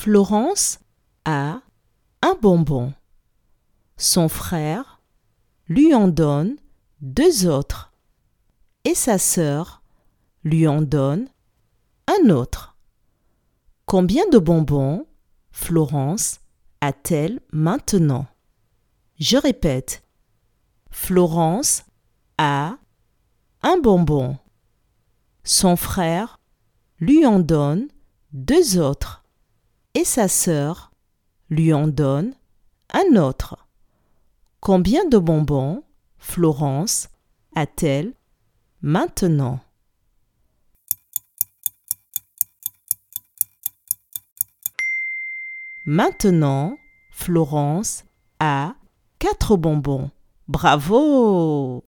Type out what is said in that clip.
Florence a un bonbon. Son frère lui en donne deux autres et sa sœur lui en donne un autre. Combien de bonbons Florence a-t-elle maintenant? Je répète. Florence a un bonbon. Son frère lui en donne deux autres sa sœur lui en donne un autre. Combien de bonbons Florence a-t-elle maintenant? Maintenant, Florence a quatre bonbons. Bravo